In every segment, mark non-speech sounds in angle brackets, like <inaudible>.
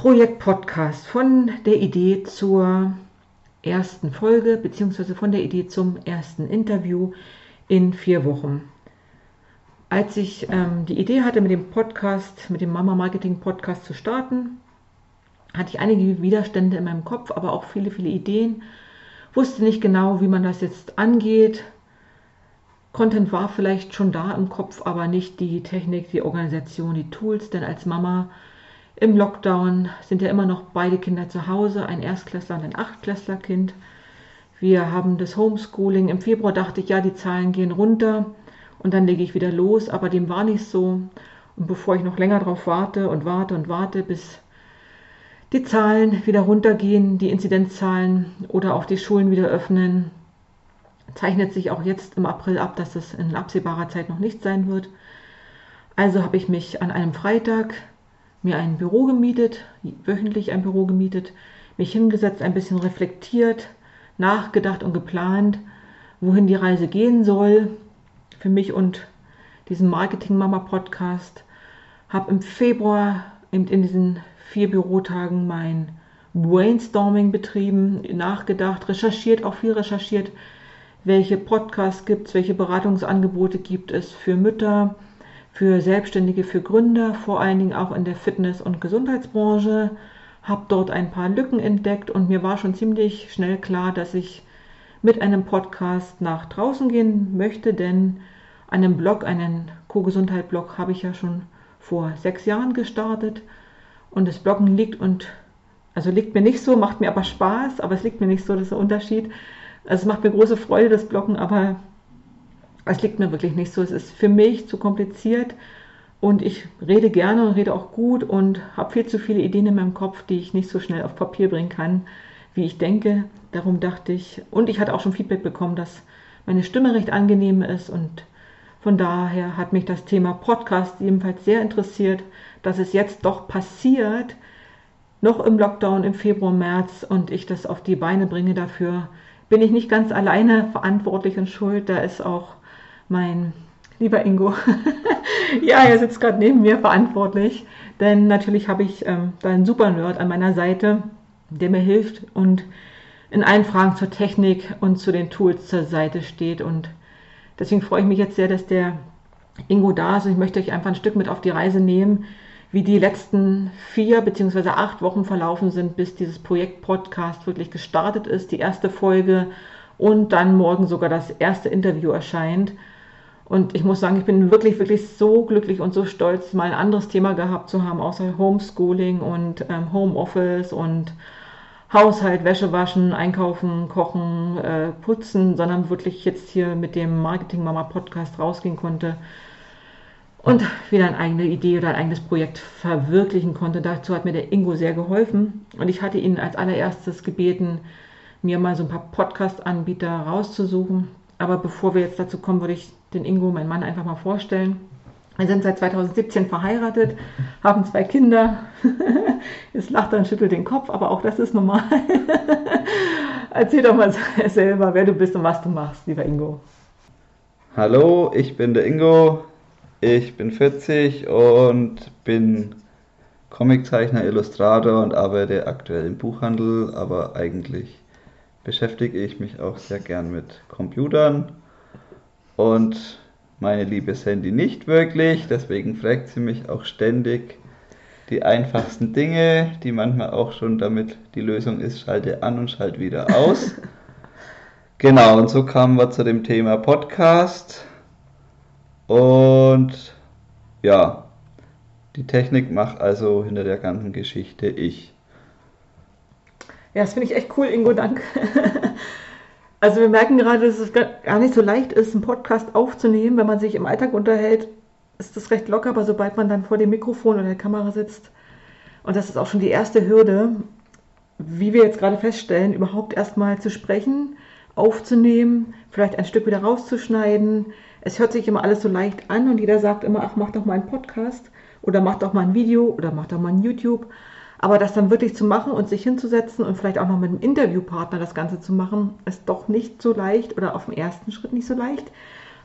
Projekt Podcast von der Idee zur ersten Folge beziehungsweise von der Idee zum ersten Interview in vier Wochen. Als ich ähm, die Idee hatte, mit dem Podcast, mit dem Mama Marketing Podcast zu starten, hatte ich einige Widerstände in meinem Kopf, aber auch viele, viele Ideen. Wusste nicht genau, wie man das jetzt angeht. Content war vielleicht schon da im Kopf, aber nicht die Technik, die Organisation, die Tools, denn als Mama im Lockdown sind ja immer noch beide Kinder zu Hause, ein Erstklässler und ein Achtklässlerkind. Wir haben das Homeschooling. Im Februar dachte ich, ja, die Zahlen gehen runter und dann lege ich wieder los, aber dem war nicht so. Und bevor ich noch länger darauf warte und warte und warte, bis die Zahlen wieder runtergehen, die Inzidenzzahlen oder auch die Schulen wieder öffnen, zeichnet sich auch jetzt im April ab, dass es in absehbarer Zeit noch nicht sein wird. Also habe ich mich an einem Freitag mir ein Büro gemietet, wöchentlich ein Büro gemietet, mich hingesetzt, ein bisschen reflektiert, nachgedacht und geplant, wohin die Reise gehen soll für mich und diesen Marketing Mama Podcast. Habe im Februar in diesen vier Bürotagen mein Brainstorming betrieben, nachgedacht, recherchiert, auch viel recherchiert, welche Podcasts gibt es, welche Beratungsangebote gibt es für Mütter, für Selbstständige, für Gründer, vor allen Dingen auch in der Fitness- und Gesundheitsbranche, habe dort ein paar Lücken entdeckt und mir war schon ziemlich schnell klar, dass ich mit einem Podcast nach draußen gehen möchte, denn einen Blog, einen Co-Gesundheit-Blog habe ich ja schon vor sechs Jahren gestartet und das Bloggen liegt und also liegt mir nicht so, macht mir aber Spaß, aber es liegt mir nicht so, das ist der Unterschied. Also es macht mir große Freude, das Bloggen, aber es liegt mir wirklich nicht so. Es ist für mich zu kompliziert und ich rede gerne und rede auch gut und habe viel zu viele Ideen in meinem Kopf, die ich nicht so schnell auf Papier bringen kann, wie ich denke. Darum dachte ich, und ich hatte auch schon Feedback bekommen, dass meine Stimme recht angenehm ist und von daher hat mich das Thema Podcast ebenfalls sehr interessiert, dass es jetzt doch passiert, noch im Lockdown im Februar, März und ich das auf die Beine bringe. Dafür bin ich nicht ganz alleine verantwortlich und schuld. Da ist auch mein lieber Ingo. <laughs> ja, er sitzt gerade neben mir verantwortlich, denn natürlich habe ich ähm, da einen super Nerd an meiner Seite, der mir hilft und in allen Fragen zur Technik und zu den Tools zur Seite steht. Und deswegen freue ich mich jetzt sehr, dass der Ingo da ist. Und ich möchte euch einfach ein Stück mit auf die Reise nehmen, wie die letzten vier beziehungsweise acht Wochen verlaufen sind, bis dieses Projekt Podcast wirklich gestartet ist, die erste Folge und dann morgen sogar das erste Interview erscheint. Und ich muss sagen, ich bin wirklich, wirklich so glücklich und so stolz, mal ein anderes Thema gehabt zu haben, außer Homeschooling und ähm, Homeoffice und Haushalt, Wäsche waschen, einkaufen, kochen, äh, putzen, sondern wirklich jetzt hier mit dem Marketing Mama Podcast rausgehen konnte und wieder eine eigene Idee oder ein eigenes Projekt verwirklichen konnte. Dazu hat mir der Ingo sehr geholfen und ich hatte ihn als allererstes gebeten, mir mal so ein paar Podcast-Anbieter rauszusuchen. Aber bevor wir jetzt dazu kommen, würde ich den Ingo, meinen Mann, einfach mal vorstellen. Wir sind seit 2017 verheiratet, haben zwei Kinder. <laughs> Jetzt lacht er und schüttelt den Kopf, aber auch das ist normal. <laughs> Erzähl doch mal selber, wer du bist und was du machst, lieber Ingo. Hallo, ich bin der Ingo. Ich bin 40 und bin Comiczeichner, Illustrator und arbeite aktuell im Buchhandel, aber eigentlich beschäftige ich mich auch sehr gern mit Computern und meine liebe Sandy nicht wirklich, deswegen fragt sie mich auch ständig die einfachsten Dinge, die manchmal auch schon damit die Lösung ist, schalte an und schalte wieder aus. <laughs> genau, und so kamen wir zu dem Thema Podcast. Und ja, die Technik macht also hinter der ganzen Geschichte ich. Ja, das finde ich echt cool, Ingo, danke. <laughs> Also wir merken gerade, dass es gar nicht so leicht ist, einen Podcast aufzunehmen. Wenn man sich im Alltag unterhält, ist das recht locker, aber sobald man dann vor dem Mikrofon oder der Kamera sitzt, und das ist auch schon die erste Hürde, wie wir jetzt gerade feststellen, überhaupt erstmal zu sprechen, aufzunehmen, vielleicht ein Stück wieder rauszuschneiden. Es hört sich immer alles so leicht an und jeder sagt immer, ach, mach doch mal einen Podcast oder mach doch mal ein Video oder mach doch mal ein YouTube. Aber das dann wirklich zu machen und sich hinzusetzen und vielleicht auch noch mit einem Interviewpartner das Ganze zu machen, ist doch nicht so leicht oder auf dem ersten Schritt nicht so leicht.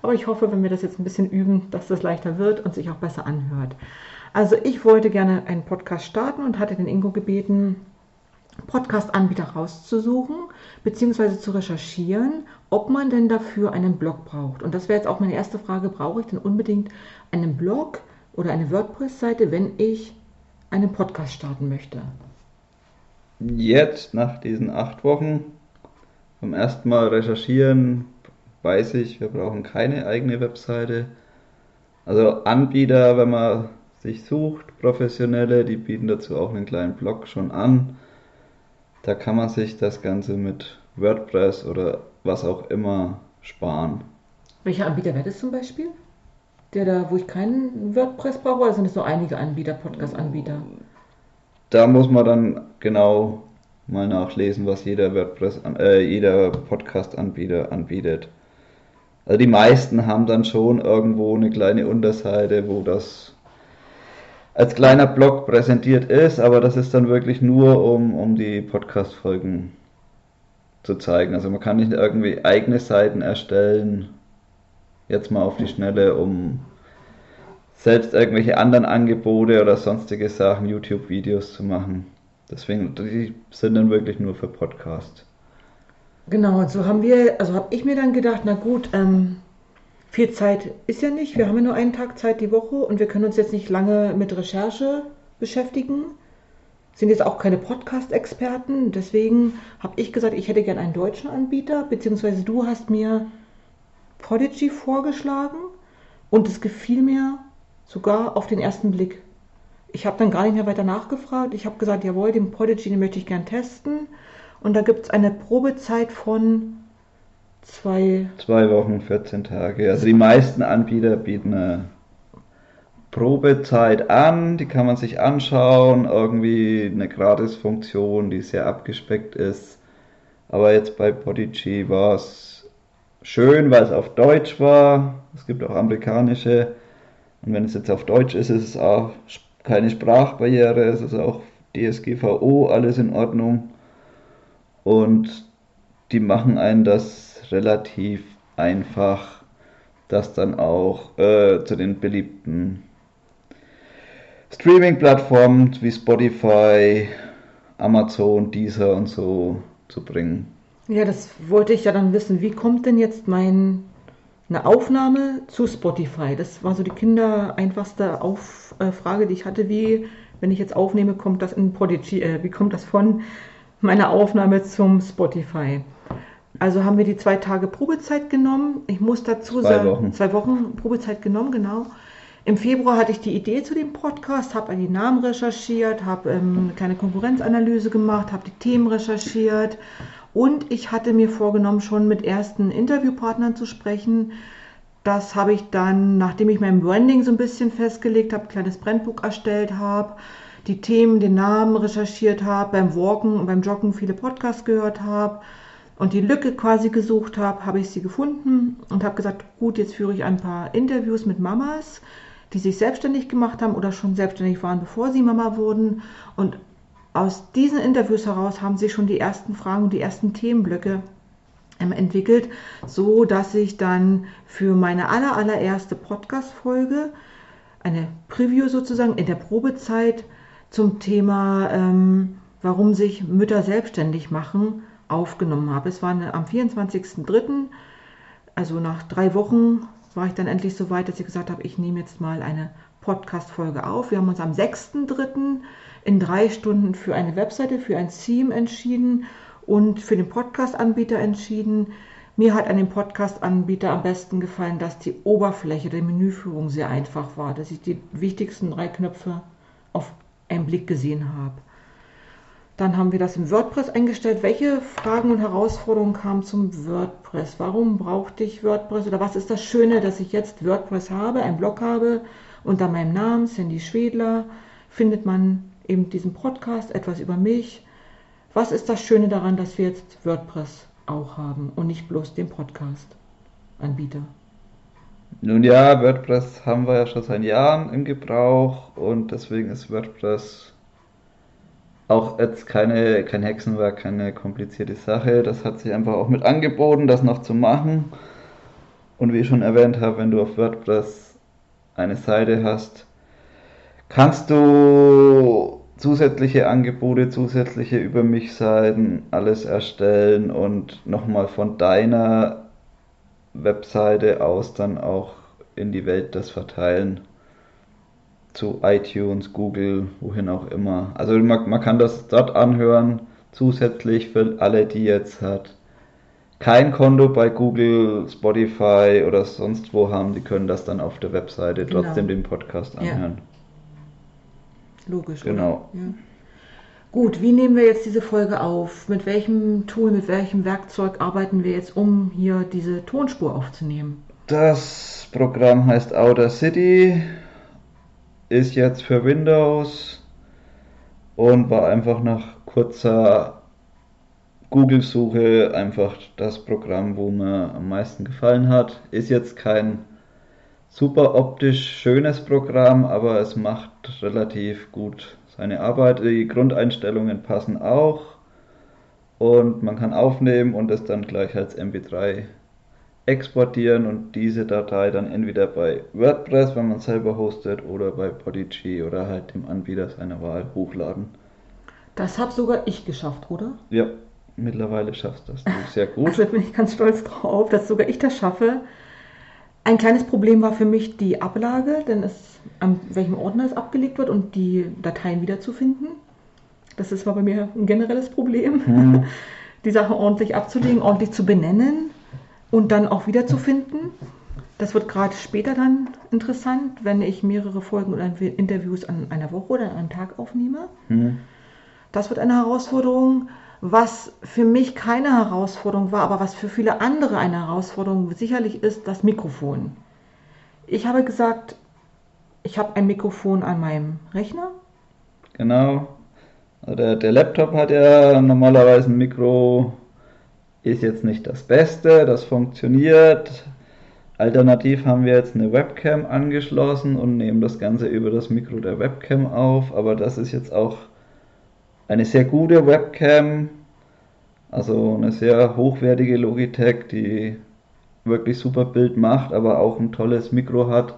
Aber ich hoffe, wenn wir das jetzt ein bisschen üben, dass das leichter wird und sich auch besser anhört. Also ich wollte gerne einen Podcast starten und hatte den Ingo gebeten, Podcast-Anbieter rauszusuchen bzw. zu recherchieren, ob man denn dafür einen Blog braucht. Und das wäre jetzt auch meine erste Frage, brauche ich denn unbedingt einen Blog oder eine WordPress-Seite, wenn ich einen Podcast starten möchte? Jetzt, nach diesen acht Wochen, beim ersten Mal recherchieren, weiß ich, wir brauchen keine eigene Webseite. Also Anbieter, wenn man sich sucht, professionelle, die bieten dazu auch einen kleinen Blog schon an. Da kann man sich das Ganze mit WordPress oder was auch immer sparen. Welcher Anbieter wäre das zum Beispiel? Der da, wo ich keinen WordPress brauche, oder sind es nur einige Anbieter, Podcast-Anbieter? Da muss man dann genau mal nachlesen, was jeder WordPress, äh, jeder Podcast-Anbieter anbietet. Also die meisten haben dann schon irgendwo eine kleine Unterseite, wo das als kleiner Blog präsentiert ist, aber das ist dann wirklich nur, um, um die Podcast-Folgen zu zeigen. Also man kann nicht irgendwie eigene Seiten erstellen, jetzt mal auf die Schnelle, um selbst irgendwelche anderen Angebote oder sonstige Sachen, YouTube-Videos zu machen. Deswegen, die sind dann wirklich nur für Podcast. Genau, und so haben wir, also habe ich mir dann gedacht, na gut, ähm, viel Zeit ist ja nicht. Wir haben ja nur einen Tag Zeit die Woche und wir können uns jetzt nicht lange mit Recherche beschäftigen. Sind jetzt auch keine Podcast-Experten. Deswegen habe ich gesagt, ich hätte gern einen deutschen Anbieter, beziehungsweise du hast mir Prodigy vorgeschlagen und es gefiel mir sogar auf den ersten Blick. Ich habe dann gar nicht mehr weiter nachgefragt. Ich habe gesagt, jawohl, den Prodigy den möchte ich gern testen. Und da gibt es eine Probezeit von Zwei. Zwei Wochen, 14 Tage. Also die meisten Anbieter bieten eine Probezeit an, die kann man sich anschauen, irgendwie eine Gratis-Funktion, die sehr abgespeckt ist. Aber jetzt bei Podigy war es schön, weil es auf Deutsch war. Es gibt auch amerikanische. Und wenn es jetzt auf Deutsch ist, ist es auch keine Sprachbarriere, es ist auch DSGVO, alles in Ordnung. Und die machen einen das relativ einfach, das dann auch äh, zu den beliebten Streaming-Plattformen wie Spotify, Amazon, Deezer und so zu bringen. Ja, das wollte ich ja dann wissen. Wie kommt denn jetzt mein eine Aufnahme zu Spotify? Das war so die Kinder einfachste Auf, äh, Frage, die ich hatte. Wie, wenn ich jetzt aufnehme, kommt das in Prodigy? Äh, wie kommt das von meiner Aufnahme zum Spotify? Also haben wir die zwei Tage Probezeit genommen. Ich muss dazu zwei sagen, Wochen. zwei Wochen Probezeit genommen, genau. Im Februar hatte ich die Idee zu dem Podcast, habe die Namen recherchiert, habe ähm, eine kleine Konkurrenzanalyse gemacht, habe die Themen recherchiert und ich hatte mir vorgenommen, schon mit ersten Interviewpartnern zu sprechen. Das habe ich dann, nachdem ich mein Branding so ein bisschen festgelegt habe, ein kleines Brandbook erstellt habe, die Themen, den Namen recherchiert habe, beim Walken und beim Joggen viele Podcasts gehört habe und die Lücke quasi gesucht habe, habe ich sie gefunden und habe gesagt, gut, jetzt führe ich ein paar Interviews mit Mamas, die sich selbstständig gemacht haben oder schon selbstständig waren, bevor sie Mama wurden. Und aus diesen Interviews heraus haben sich schon die ersten Fragen und die ersten Themenblöcke ähm, entwickelt, so dass ich dann für meine aller, allererste Podcast-Folge eine Preview sozusagen in der Probezeit zum Thema, ähm, warum sich Mütter selbstständig machen, aufgenommen habe. Es war am 24.03., also nach drei Wochen war ich dann endlich so weit, dass ich gesagt habe, ich nehme jetzt mal eine Podcast-Folge auf. Wir haben uns am 6.03. in drei Stunden für eine Webseite, für ein Theme entschieden und für den Podcast-Anbieter entschieden. Mir hat an dem Podcast-Anbieter am besten gefallen, dass die Oberfläche der Menüführung sehr einfach war, dass ich die wichtigsten drei Knöpfe auf einen Blick gesehen habe. Dann haben wir das im WordPress eingestellt. Welche Fragen und Herausforderungen kamen zum WordPress? Warum brauchte ich WordPress? Oder was ist das Schöne, dass ich jetzt WordPress habe, einen Blog habe? Unter meinem Namen, Sandy Schwedler, findet man eben diesen Podcast, etwas über mich. Was ist das Schöne daran, dass wir jetzt WordPress auch haben und nicht bloß den Podcast-Anbieter? Nun ja, WordPress haben wir ja schon seit Jahren im Gebrauch und deswegen ist WordPress auch jetzt keine, kein Hexenwerk, keine komplizierte Sache. Das hat sich einfach auch mit angeboten, das noch zu machen. Und wie ich schon erwähnt habe, wenn du auf WordPress eine Seite hast, kannst du zusätzliche Angebote, zusätzliche über mich Seiten, alles erstellen und nochmal von deiner Webseite aus dann auch in die Welt das verteilen. Zu iTunes, Google, wohin auch immer. Also man, man kann das dort anhören, zusätzlich für alle, die jetzt hat kein Konto bei Google, Spotify oder sonst wo haben, die können das dann auf der Webseite genau. trotzdem den Podcast anhören. Ja. Logisch. Genau. Ja. Gut, wie nehmen wir jetzt diese Folge auf? Mit welchem Tool, mit welchem Werkzeug arbeiten wir jetzt, um hier diese Tonspur aufzunehmen? Das Programm heißt Outer City, ist jetzt für Windows und war einfach nach kurzer Google-Suche einfach das Programm, wo mir am meisten gefallen hat. Ist jetzt kein super optisch schönes Programm, aber es macht relativ gut seine Arbeit. Die Grundeinstellungen passen auch und man kann aufnehmen und es dann gleich als MP3 exportieren und diese Datei dann entweder bei WordPress, wenn man selber hostet, oder bei Podigy oder halt dem Anbieter seiner Wahl hochladen. Das habe sogar ich geschafft, oder? Ja, mittlerweile schaffst das du sehr gut. Also bin ich ganz stolz drauf, dass sogar ich das schaffe. Ein kleines Problem war für mich die Ablage, denn es, an welchem Ordner es abgelegt wird und die Dateien wiederzufinden. Das ist, war bei mir ein generelles Problem, hm. <laughs> die Sache ordentlich abzulegen, ordentlich zu benennen und dann auch wiederzufinden. Das wird gerade später dann interessant, wenn ich mehrere Folgen oder Interviews an einer Woche oder an einem Tag aufnehme. Hm. Das wird eine Herausforderung. Was für mich keine Herausforderung war, aber was für viele andere eine Herausforderung sicherlich ist, das Mikrofon. Ich habe gesagt, ich habe ein Mikrofon an meinem Rechner. Genau. Also der, der Laptop hat ja normalerweise ein Mikro, ist jetzt nicht das Beste, das funktioniert. Alternativ haben wir jetzt eine Webcam angeschlossen und nehmen das Ganze über das Mikro der Webcam auf, aber das ist jetzt auch eine sehr gute Webcam, also eine sehr hochwertige Logitech, die wirklich super Bild macht, aber auch ein tolles Mikro hat.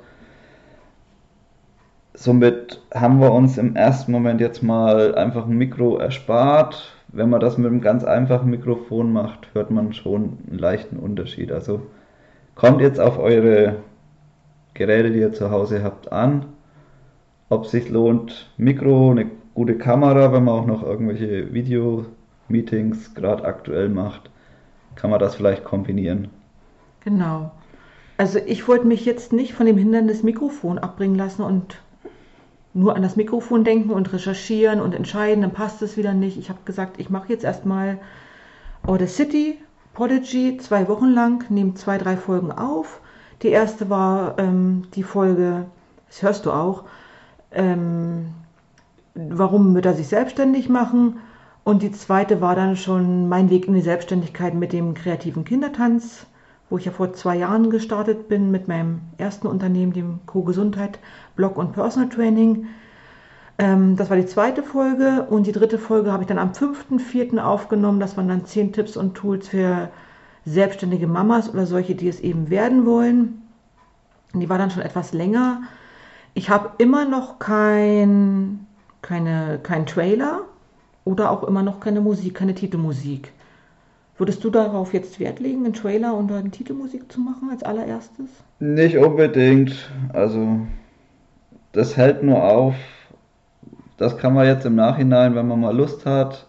Somit haben wir uns im ersten Moment jetzt mal einfach ein Mikro erspart. Wenn man das mit einem ganz einfachen Mikrofon macht, hört man schon einen leichten Unterschied. Also kommt jetzt auf eure Geräte, die ihr zu Hause habt, an, ob es sich lohnt, Mikro, eine gute Kamera, wenn man auch noch irgendwelche Video-Meetings gerade aktuell macht, kann man das vielleicht kombinieren. Genau. Also ich wollte mich jetzt nicht von dem Hindernis Mikrofon abbringen lassen und nur an das Mikrofon denken und recherchieren und entscheiden, dann passt es wieder nicht. Ich habe gesagt, ich mache jetzt erstmal Audacity, Podigy, zwei Wochen lang, nehme zwei, drei Folgen auf. Die erste war ähm, die Folge, das hörst du auch, ähm, warum Mütter sich selbstständig machen. Und die zweite war dann schon mein Weg in die Selbstständigkeit mit dem kreativen Kindertanz, wo ich ja vor zwei Jahren gestartet bin mit meinem ersten Unternehmen, dem Co-Gesundheit, Blog und Personal Training. Ähm, das war die zweite Folge und die dritte Folge habe ich dann am 5.4. aufgenommen. Das waren dann zehn Tipps und Tools für selbstständige Mamas oder solche, die es eben werden wollen. Die war dann schon etwas länger. Ich habe immer noch kein keine, kein Trailer oder auch immer noch keine Musik, keine Titelmusik. Würdest du darauf jetzt Wert legen, einen Trailer und eine Titelmusik zu machen als allererstes? Nicht unbedingt. Also das hält nur auf. Das kann man jetzt im Nachhinein, wenn man mal Lust hat.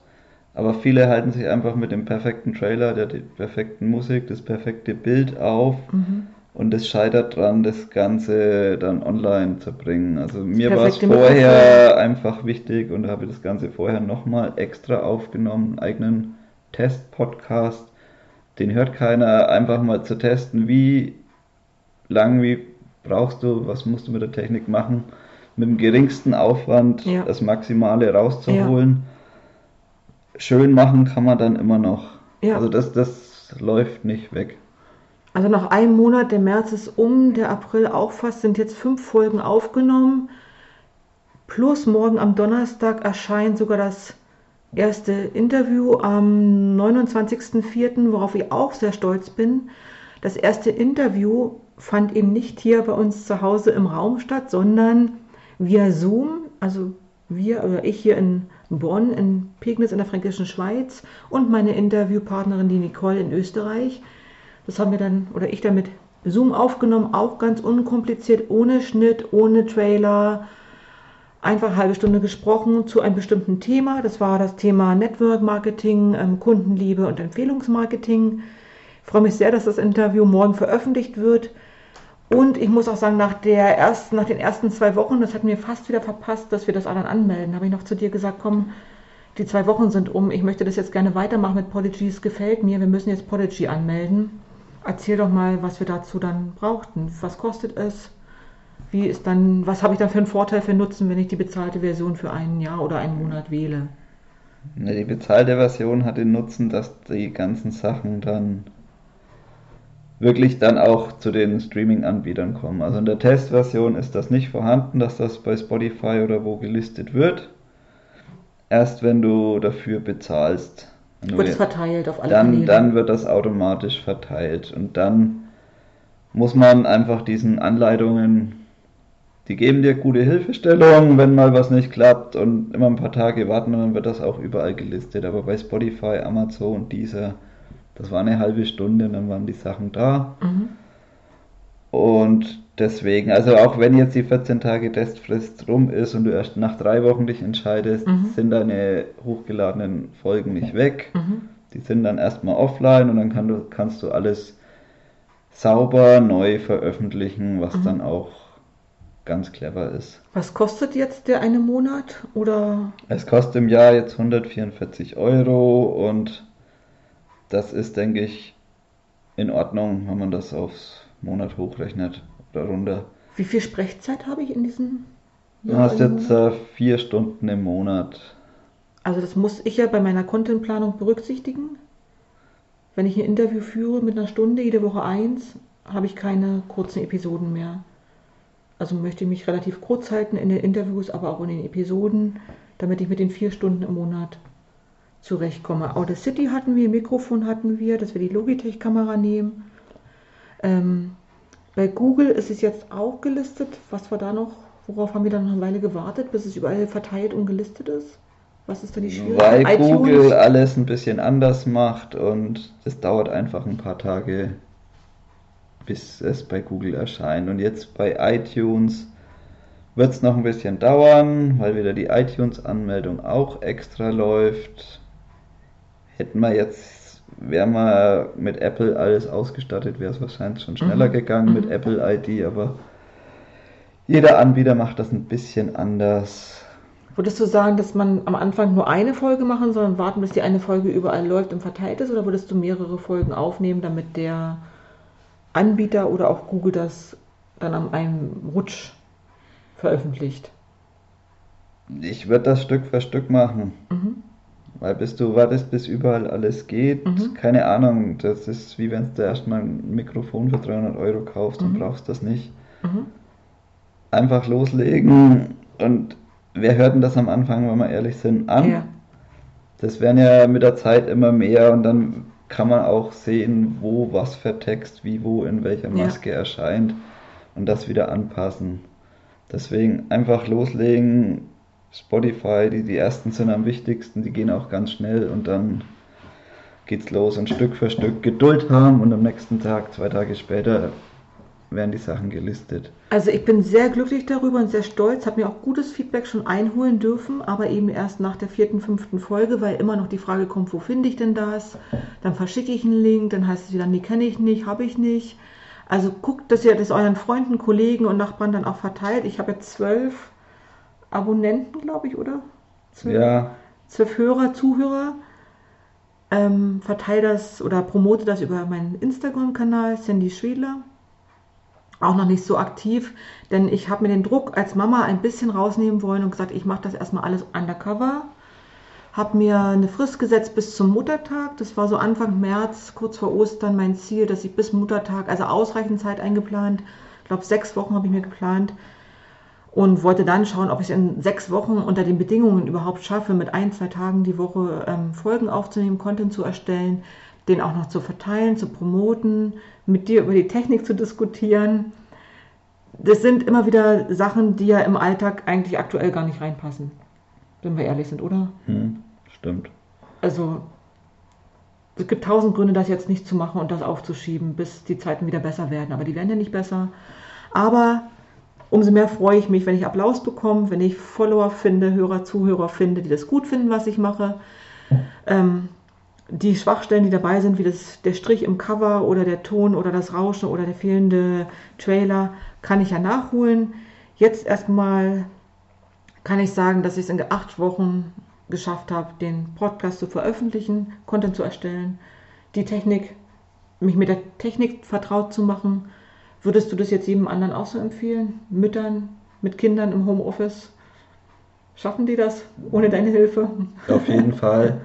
Aber viele halten sich einfach mit dem perfekten Trailer, der die perfekten Musik, das perfekte Bild auf. Mhm. Und es scheitert dran, das Ganze dann online zu bringen. Also mir war es vorher einfach wichtig und habe das Ganze vorher nochmal extra aufgenommen, einen eigenen Test-Podcast. Den hört keiner, einfach mal zu testen, wie lang, wie brauchst du, was musst du mit der Technik machen, mit dem geringsten Aufwand ja. das Maximale rauszuholen. Ja. Schön machen kann man dann immer noch. Ja. Also das, das läuft nicht weg. Also nach einem Monat, der März ist um, der April auch fast, sind jetzt fünf Folgen aufgenommen. Plus morgen am Donnerstag erscheint sogar das erste Interview am 29.04., worauf ich auch sehr stolz bin. Das erste Interview fand eben nicht hier bei uns zu Hause im Raum statt, sondern via Zoom, also wir oder ich hier in Bonn, in Pegnitz in der Fränkischen Schweiz und meine Interviewpartnerin, die Nicole in Österreich. Das haben wir dann, oder ich dann mit Zoom aufgenommen, auch ganz unkompliziert, ohne Schnitt, ohne Trailer. Einfach halbe Stunde gesprochen zu einem bestimmten Thema. Das war das Thema Network Marketing, ähm, Kundenliebe und Empfehlungsmarketing. Ich freue mich sehr, dass das Interview morgen veröffentlicht wird. Und ich muss auch sagen, nach, der ersten, nach den ersten zwei Wochen, das hat mir fast wieder verpasst, dass wir das dann anmelden, habe ich noch zu dir gesagt, komm, die zwei Wochen sind um, ich möchte das jetzt gerne weitermachen mit Podigy, es gefällt mir, wir müssen jetzt Podigy anmelden. Erzähl doch mal, was wir dazu dann brauchten. Was kostet es? Wie ist dann, was habe ich dann für einen Vorteil für Nutzen, wenn ich die bezahlte Version für ein Jahr oder einen Monat wähle? Die bezahlte Version hat den Nutzen, dass die ganzen Sachen dann wirklich dann auch zu den Streaming-Anbietern kommen. Also in der Testversion ist das nicht vorhanden, dass das bei Spotify oder wo gelistet wird. Erst wenn du dafür bezahlst. Wird es verteilt auf alle dann, Kanäle? dann wird das automatisch verteilt. Und dann muss man einfach diesen Anleitungen, die geben dir gute Hilfestellung, wenn mal was nicht klappt und immer ein paar Tage warten und dann wird das auch überall gelistet. Aber bei Spotify, Amazon, dieser das war eine halbe Stunde, dann waren die Sachen da. Mhm. Und deswegen, also auch wenn jetzt die 14 Tage Testfrist rum ist und du erst nach drei Wochen dich entscheidest, mhm. sind deine hochgeladenen Folgen nicht weg. Mhm. Die sind dann erstmal offline und dann kann du, kannst du alles sauber neu veröffentlichen, was mhm. dann auch ganz clever ist. Was kostet jetzt der eine Monat? Oder? Es kostet im Jahr jetzt 144 Euro und das ist, denke ich, in Ordnung, wenn man das aufs Monat hochrechnet oder runter. Wie viel Sprechzeit habe ich in diesem Jahr? Du hast jetzt äh, vier Stunden im Monat. Also das muss ich ja bei meiner Contentplanung berücksichtigen. Wenn ich ein Interview führe mit einer Stunde, jede Woche eins, habe ich keine kurzen Episoden mehr. Also möchte ich mich relativ kurz halten in den Interviews, aber auch in den Episoden, damit ich mit den vier Stunden im Monat zurechtkomme. Audacity hatten wir, Mikrofon hatten wir, dass wir die Logitech-Kamera nehmen. Ähm, bei Google ist es jetzt auch gelistet. Was war da noch? Worauf haben wir dann noch eine Weile gewartet, bis es überall verteilt und gelistet ist? Was ist da die Schwierigkeit? Weil iTunes? Google alles ein bisschen anders macht und es dauert einfach ein paar Tage, bis es bei Google erscheint. Und jetzt bei iTunes wird es noch ein bisschen dauern, weil wieder die iTunes-Anmeldung auch extra läuft hätten wir jetzt, wären wir mit Apple alles ausgestattet, wäre es wahrscheinlich schon schneller mhm. gegangen mit mhm. Apple ID, aber jeder Anbieter macht das ein bisschen anders. Würdest du sagen, dass man am Anfang nur eine Folge machen soll und warten, bis die eine Folge überall läuft und verteilt ist? Oder würdest du mehrere Folgen aufnehmen, damit der Anbieter oder auch Google das dann an einem Rutsch veröffentlicht? Ich würde das Stück für Stück machen. Mhm. Weil bis du wartest, bis überall alles geht, mhm. keine Ahnung, das ist wie wenn du erstmal ein Mikrofon für 300 Euro kaufst mhm. und brauchst das nicht. Mhm. Einfach loslegen und wer hört denn das am Anfang, wenn wir ehrlich sind, an? Ja. Das werden ja mit der Zeit immer mehr und dann kann man auch sehen, wo was für Text, wie, wo, in welcher Maske ja. erscheint und das wieder anpassen. Deswegen einfach loslegen, Spotify, die, die ersten sind am wichtigsten, die gehen auch ganz schnell und dann geht's los und Stück für Stück Geduld haben und am nächsten Tag, zwei Tage später, werden die Sachen gelistet. Also ich bin sehr glücklich darüber und sehr stolz, habe mir auch gutes Feedback schon einholen dürfen, aber eben erst nach der vierten, fünften Folge, weil immer noch die Frage kommt, wo finde ich denn das? Dann verschicke ich einen Link, dann heißt es wieder, nee, kenne ich nicht, habe ich nicht. Also guckt, dass ihr das euren Freunden, Kollegen und Nachbarn dann auch verteilt. Ich habe jetzt zwölf Abonnenten, glaube ich, oder? Zwölf, ja. Zwölf Hörer, Zuhörer. Ähm, verteile das oder promote das über meinen Instagram-Kanal, Sandy Schwedler. Auch noch nicht so aktiv, denn ich habe mir den Druck als Mama ein bisschen rausnehmen wollen und gesagt, ich mache das erstmal alles undercover. Habe mir eine Frist gesetzt bis zum Muttertag. Das war so Anfang März, kurz vor Ostern, mein Ziel, dass ich bis Muttertag, also ausreichend Zeit eingeplant, ich glaube sechs Wochen habe ich mir geplant, und wollte dann schauen, ob ich es in sechs Wochen unter den Bedingungen überhaupt schaffe, mit ein, zwei Tagen die Woche ähm, Folgen aufzunehmen, Content zu erstellen, den auch noch zu verteilen, zu promoten, mit dir über die Technik zu diskutieren. das sind immer wieder Sachen, die ja im Alltag eigentlich aktuell gar nicht reinpassen. Wenn wir ehrlich sind, oder? Hm, stimmt. Also, es gibt tausend Gründe, das jetzt nicht zu machen und das aufzuschieben, bis die Zeiten wieder besser werden. Aber die werden ja nicht besser. Aber umso mehr freue ich mich, wenn ich Applaus bekomme, wenn ich Follower finde, Hörer, Zuhörer finde, die das gut finden, was ich mache. Ähm, die Schwachstellen, die dabei sind, wie das, der Strich im Cover oder der Ton oder das Rauschen oder der fehlende Trailer, kann ich ja nachholen. Jetzt erstmal kann ich sagen, dass ich es in acht Wochen geschafft habe, den Podcast zu veröffentlichen, Content zu erstellen, die Technik, mich mit der Technik vertraut zu machen. Würdest du das jetzt jedem anderen auch so empfehlen? Müttern mit Kindern im Homeoffice? Schaffen die das ohne deine Hilfe? Auf jeden Fall.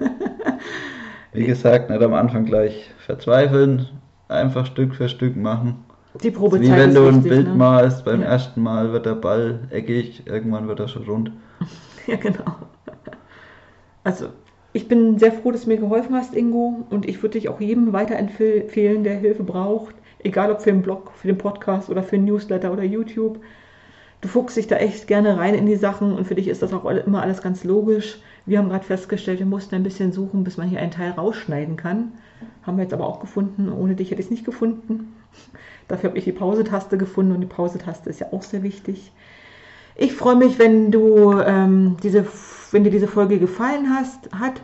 Wie gesagt, nicht am Anfang gleich verzweifeln, einfach Stück für Stück machen. Die Probezeit Wie wenn du ein wichtig, Bild ne? malst, beim Ja. ersten Mal wird der Ball eckig, irgendwann wird er schon rund. <laughs> Ja, genau. Also, ich bin sehr froh, dass du mir geholfen hast, Ingo. Und ich würde dich auch jedem weiterempfehlen, der Hilfe braucht. Egal ob für den Blog, für den Podcast oder für den Newsletter oder YouTube. Du fuchst dich da echt gerne rein in die Sachen und für dich ist das auch immer alles ganz logisch. Wir haben gerade festgestellt, wir mussten ein bisschen suchen, bis man hier einen Teil rausschneiden kann. Haben wir jetzt aber auch gefunden. Ohne dich hätte ich es nicht gefunden. <laughs> Dafür habe ich die Pause-Taste gefunden und die Pause-Taste ist ja auch sehr wichtig. Ich freue mich, wenn du ähm, diese, wenn dir diese Folge gefallen hast, hat.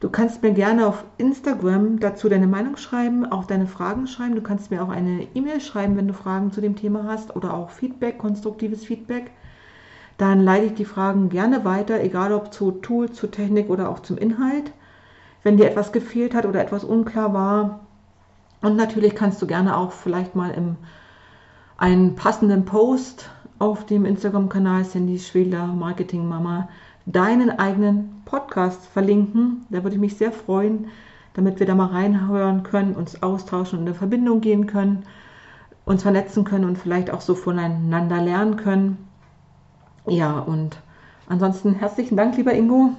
Du kannst mir gerne auf Instagram dazu deine Meinung schreiben, auch deine Fragen schreiben. Du kannst mir auch eine E-Mail schreiben, wenn du Fragen zu dem Thema hast oder auch Feedback, konstruktives Feedback. Dann leite ich die Fragen gerne weiter, egal ob zu Tool, zu Technik oder auch zum Inhalt. Wenn dir etwas gefehlt hat oder etwas unklar war. Und natürlich kannst du gerne auch vielleicht mal im einen passenden Post auf dem Instagram-Kanal Sandy Schwedler Marketing Mama deinen eigenen Podcast verlinken. Da würde ich mich sehr freuen, damit wir da mal reinhören können, uns austauschen und in eine Verbindung gehen können, uns vernetzen können und vielleicht auch so voneinander lernen können. Ja, und ansonsten herzlichen Dank, lieber Ingo,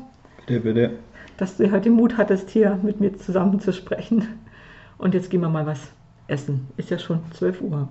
Bitte, bitte. dass du heute den Mut hattest, hier mit mir zusammen zu sprechen. Und jetzt gehen wir mal was essen. Ist ja schon 12 Uhr.